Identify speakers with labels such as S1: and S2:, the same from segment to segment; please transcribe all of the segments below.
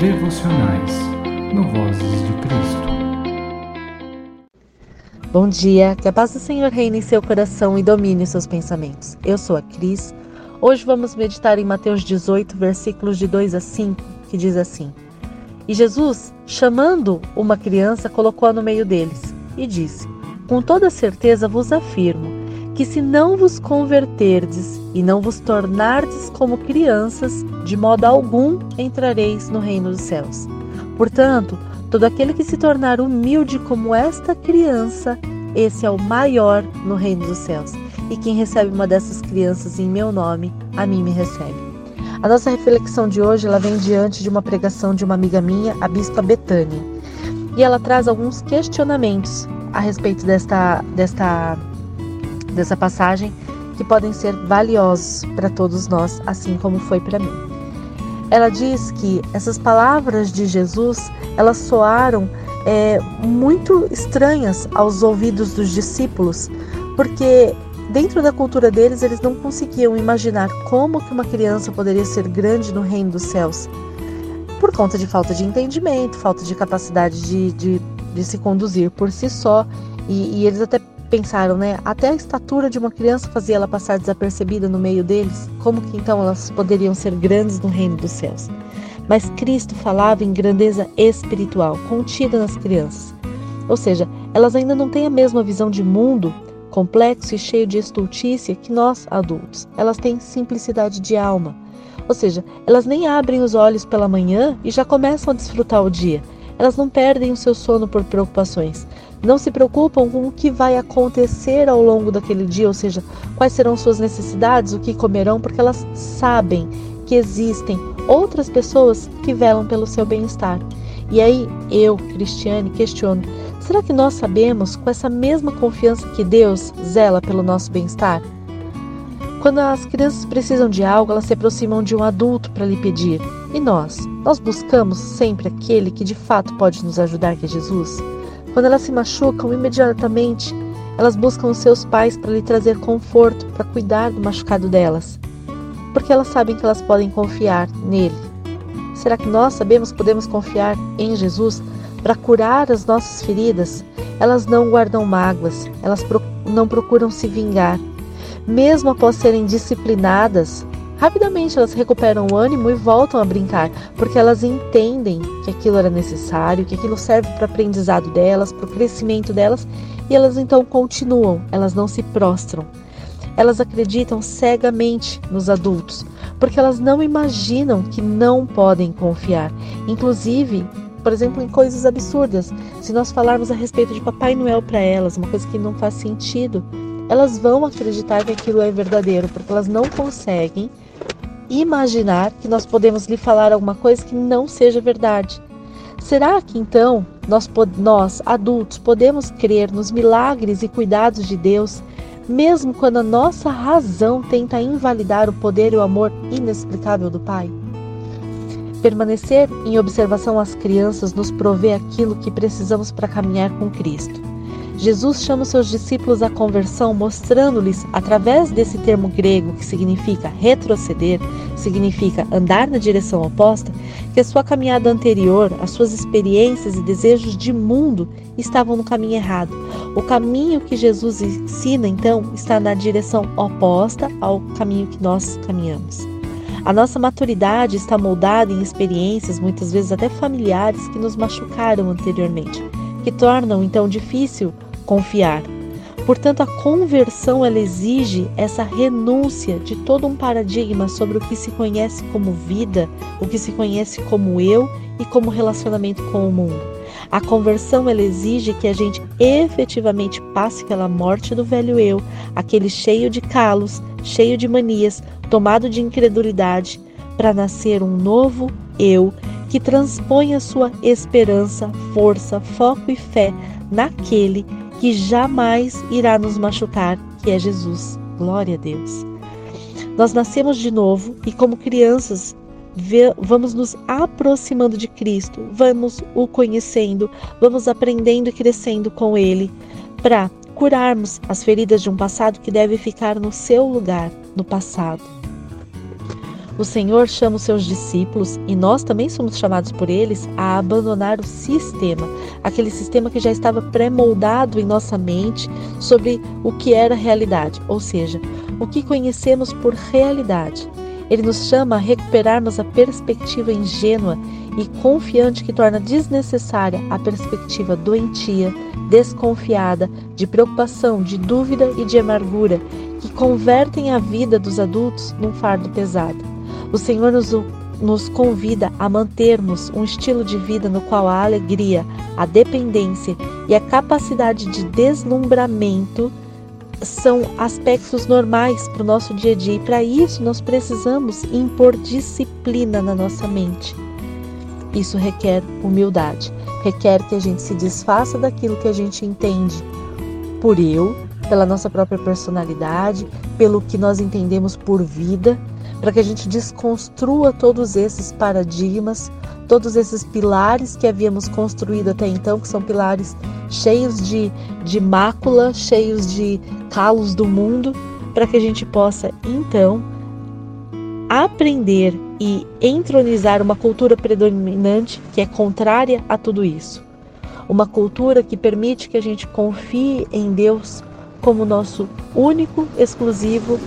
S1: devocionais no Vozes de Cristo.
S2: Bom dia, que a paz do Senhor reine em seu coração e domine seus pensamentos. Eu sou a Cris. Hoje vamos meditar em Mateus 18, versículos de 2 a 5, que diz assim: E Jesus, chamando uma criança, colocou-a no meio deles e disse: Com toda certeza vos afirmo que se não vos converterdes e não vos tornardes como crianças, de modo algum entrareis no reino dos céus. Portanto, todo aquele que se tornar humilde como esta criança, esse é o maior no reino dos céus. E quem recebe uma dessas crianças em meu nome, a mim me recebe. A nossa reflexão de hoje ela vem diante de uma pregação de uma amiga minha, a bispa Betânia. E ela traz alguns questionamentos a respeito desta, desta dessa passagem que podem ser valiosos para todos nós, assim como foi para mim. Ela diz que essas palavras de Jesus elas soaram é, muito estranhas aos ouvidos dos discípulos, porque dentro da cultura deles eles não conseguiam imaginar como que uma criança poderia ser grande no reino dos céus, por conta de falta de entendimento, falta de capacidade de, de, de se conduzir por si só, e, e eles até pensaram, né? Até a estatura de uma criança fazia ela passar desapercebida no meio deles. Como que então elas poderiam ser grandes no reino dos céus? Mas Cristo falava em grandeza espiritual, contida nas crianças. Ou seja, elas ainda não têm a mesma visão de mundo complexo e cheio de estultícia que nós adultos. Elas têm simplicidade de alma. Ou seja, elas nem abrem os olhos pela manhã e já começam a desfrutar o dia. Elas não perdem o seu sono por preocupações não se preocupam com o que vai acontecer ao longo daquele dia, ou seja, quais serão suas necessidades, o que comerão, porque elas sabem que existem outras pessoas que velam pelo seu bem-estar. E aí eu, Cristiane, questiono: será que nós sabemos com essa mesma confiança que Deus zela pelo nosso bem-estar? Quando as crianças precisam de algo, elas se aproximam de um adulto para lhe pedir. E nós? Nós buscamos sempre aquele que de fato pode nos ajudar, que é Jesus? Quando elas se machucam, imediatamente elas buscam os seus pais para lhe trazer conforto, para cuidar do machucado delas, porque elas sabem que elas podem confiar nele. Será que nós sabemos, podemos confiar em Jesus para curar as nossas feridas? Elas não guardam mágoas, elas não procuram se vingar. Mesmo após serem disciplinadas, Rapidamente elas recuperam o ânimo e voltam a brincar, porque elas entendem que aquilo era necessário, que aquilo serve para o aprendizado delas, para o crescimento delas, e elas então continuam, elas não se prostram. Elas acreditam cegamente nos adultos, porque elas não imaginam que não podem confiar. Inclusive, por exemplo, em coisas absurdas. Se nós falarmos a respeito de Papai Noel para elas, uma coisa que não faz sentido, elas vão acreditar que aquilo é verdadeiro, porque elas não conseguem imaginar que nós podemos lhe falar alguma coisa que não seja verdade. Será que então nós, nós, adultos, podemos crer nos milagres e cuidados de Deus, mesmo quando a nossa razão tenta invalidar o poder e o amor inexplicável do Pai? Permanecer em observação às crianças nos provê aquilo que precisamos para caminhar com Cristo. Jesus chama seus discípulos à conversão, mostrando-lhes, através desse termo grego que significa retroceder, significa andar na direção oposta, que a sua caminhada anterior, as suas experiências e desejos de mundo estavam no caminho errado. O caminho que Jesus ensina, então, está na direção oposta ao caminho que nós caminhamos. A nossa maturidade está moldada em experiências, muitas vezes até familiares, que nos machucaram anteriormente, que tornam então difícil confiar. Portanto, a conversão ela exige essa renúncia de todo um paradigma sobre o que se conhece como vida, o que se conhece como eu e como relacionamento com o mundo. A conversão ela exige que a gente efetivamente passe pela morte do velho eu, aquele cheio de calos, cheio de manias, tomado de incredulidade, para nascer um novo eu que transpõe a sua esperança, força, foco e fé naquele que jamais irá nos machucar, que é Jesus. Glória a Deus. Nós nascemos de novo e, como crianças, vamos nos aproximando de Cristo, vamos o conhecendo, vamos aprendendo e crescendo com Ele para curarmos as feridas de um passado que deve ficar no seu lugar, no passado. O Senhor chama os seus discípulos, e nós também somos chamados por eles, a abandonar o sistema, aquele sistema que já estava pré-moldado em nossa mente sobre o que era realidade, ou seja, o que conhecemos por realidade. Ele nos chama a recuperarmos a perspectiva ingênua e confiante que torna desnecessária a perspectiva doentia, desconfiada, de preocupação, de dúvida e de amargura, que convertem a vida dos adultos num fardo pesado. O Senhor nos, nos convida a mantermos um estilo de vida no qual a alegria, a dependência e a capacidade de deslumbramento são aspectos normais para o nosso dia a dia e para isso nós precisamos impor disciplina na nossa mente. Isso requer humildade, requer que a gente se desfaça daquilo que a gente entende por eu, pela nossa própria personalidade, pelo que nós entendemos por vida para que a gente desconstrua todos esses paradigmas, todos esses pilares que havíamos construído até então, que são pilares cheios de, de mácula, cheios de calos do mundo, para que a gente possa então aprender e entronizar uma cultura predominante que é contrária a tudo isso. Uma cultura que permite que a gente confie em Deus como nosso único, exclusivo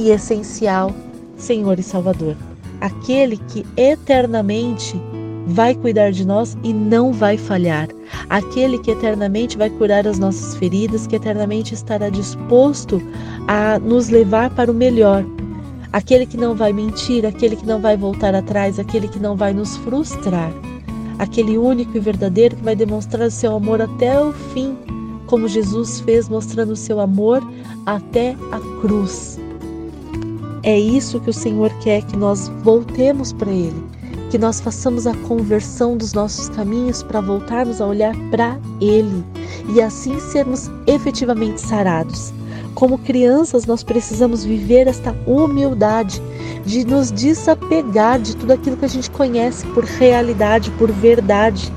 S2: e essencial Senhor e Salvador, aquele que eternamente vai cuidar de nós e não vai falhar, aquele que eternamente vai curar as nossas feridas, que eternamente estará disposto a nos levar para o melhor, aquele que não vai mentir, aquele que não vai voltar atrás, aquele que não vai nos frustrar, aquele único e verdadeiro que vai demonstrar o seu amor até o fim, como Jesus fez mostrando o seu amor até a cruz. É isso que o Senhor quer que nós voltemos para Ele, que nós façamos a conversão dos nossos caminhos para voltarmos a olhar para Ele e assim sermos efetivamente sarados. Como crianças, nós precisamos viver esta humildade de nos desapegar de tudo aquilo que a gente conhece por realidade, por verdade.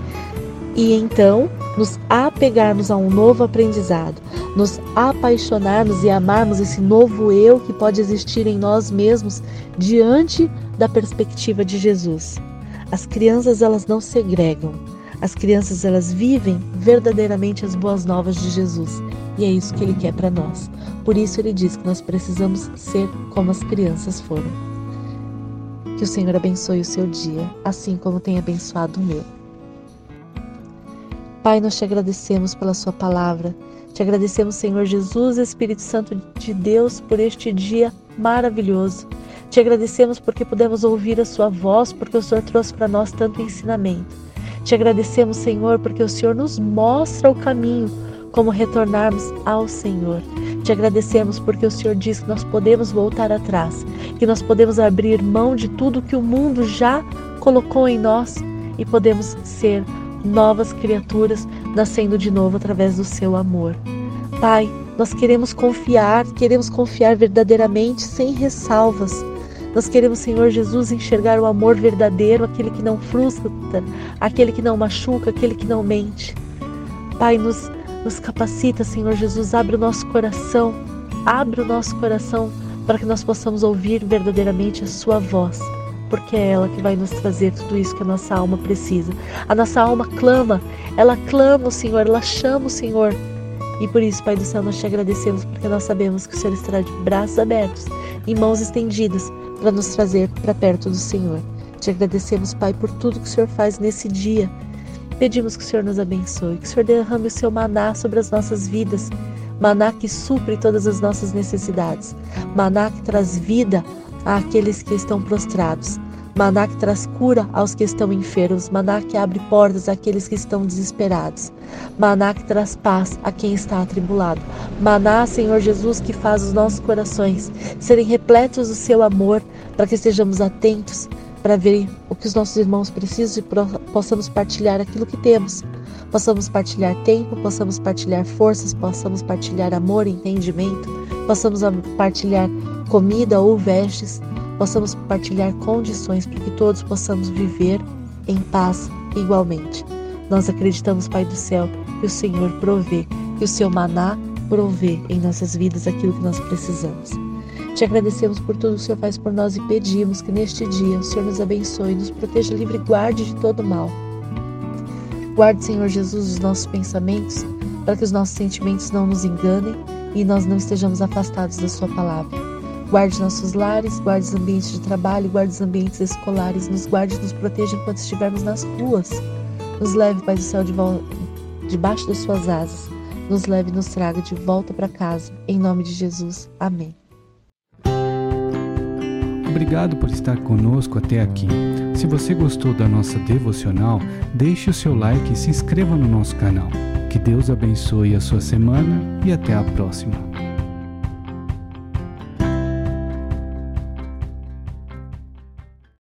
S2: E então nos apegarmos a um novo aprendizado, nos apaixonarmos e amarmos esse novo eu que pode existir em nós mesmos diante da perspectiva de Jesus. As crianças elas não segregam. As crianças elas vivem verdadeiramente as boas novas de Jesus, e é isso que ele quer para nós. Por isso ele diz que nós precisamos ser como as crianças foram. Que o Senhor abençoe o seu dia, assim como tem abençoado o meu. Pai, nós te agradecemos pela Sua palavra. Te agradecemos, Senhor Jesus, Espírito Santo de Deus, por este dia maravilhoso. Te agradecemos porque pudemos ouvir a Sua voz, porque o Senhor trouxe para nós tanto ensinamento. Te agradecemos, Senhor, porque o Senhor nos mostra o caminho, como retornarmos ao Senhor. Te agradecemos porque o Senhor diz que nós podemos voltar atrás, que nós podemos abrir mão de tudo que o mundo já colocou em nós e podemos ser novas criaturas nascendo de novo através do seu amor. Pai, nós queremos confiar, queremos confiar verdadeiramente, sem ressalvas. Nós queremos, Senhor Jesus, enxergar o amor verdadeiro, aquele que não frustra, aquele que não machuca, aquele que não mente. Pai, nos, nos capacita, Senhor Jesus, abre o nosso coração, abre o nosso coração para que nós possamos ouvir verdadeiramente a Sua voz porque é ela que vai nos trazer tudo isso que a nossa alma precisa. A nossa alma clama, ela clama o Senhor, ela chama o Senhor. E por isso, Pai do céu, nós te agradecemos, porque nós sabemos que o Senhor estará de braços abertos e mãos estendidas para nos trazer para perto do Senhor. Te agradecemos, Pai, por tudo que o Senhor faz nesse dia. Pedimos que o Senhor nos abençoe, que o Senhor derrame o seu maná sobre as nossas vidas, maná que supre todas as nossas necessidades, maná que traz vida àqueles que estão prostrados. Maná que traz cura aos que estão enfermos, maná que abre portas àqueles que estão desesperados, maná que traz paz a quem está atribulado, maná, Senhor Jesus, que faz os nossos corações serem repletos do seu amor, para que estejamos atentos para ver o que os nossos irmãos precisam e possamos partilhar aquilo que temos. Possamos partilhar tempo, possamos partilhar forças, possamos partilhar amor, entendimento, possamos partilhar comida ou vestes, possamos partilhar condições para que todos possamos viver em paz igualmente. Nós acreditamos, Pai do céu, que o Senhor provê, que o seu maná provê em nossas vidas aquilo que nós precisamos. Te agradecemos por tudo que o Senhor faz por nós e pedimos que neste dia o Senhor nos abençoe, nos proteja, livre e guarde de todo mal. Guarde, Senhor Jesus, os nossos pensamentos, para que os nossos sentimentos não nos enganem e nós não estejamos afastados da Sua palavra. Guarde nossos lares, guarde os ambientes de trabalho, guarde os ambientes escolares, nos guarde e nos proteja enquanto estivermos nas ruas. Nos leve, Pai do céu, de debaixo das Suas asas. Nos leve e nos traga de volta para casa. Em nome de Jesus. Amém.
S1: Obrigado por estar conosco até aqui. Se você gostou da nossa devocional, deixe o seu like e se inscreva no nosso canal. Que Deus abençoe a sua semana e até a próxima.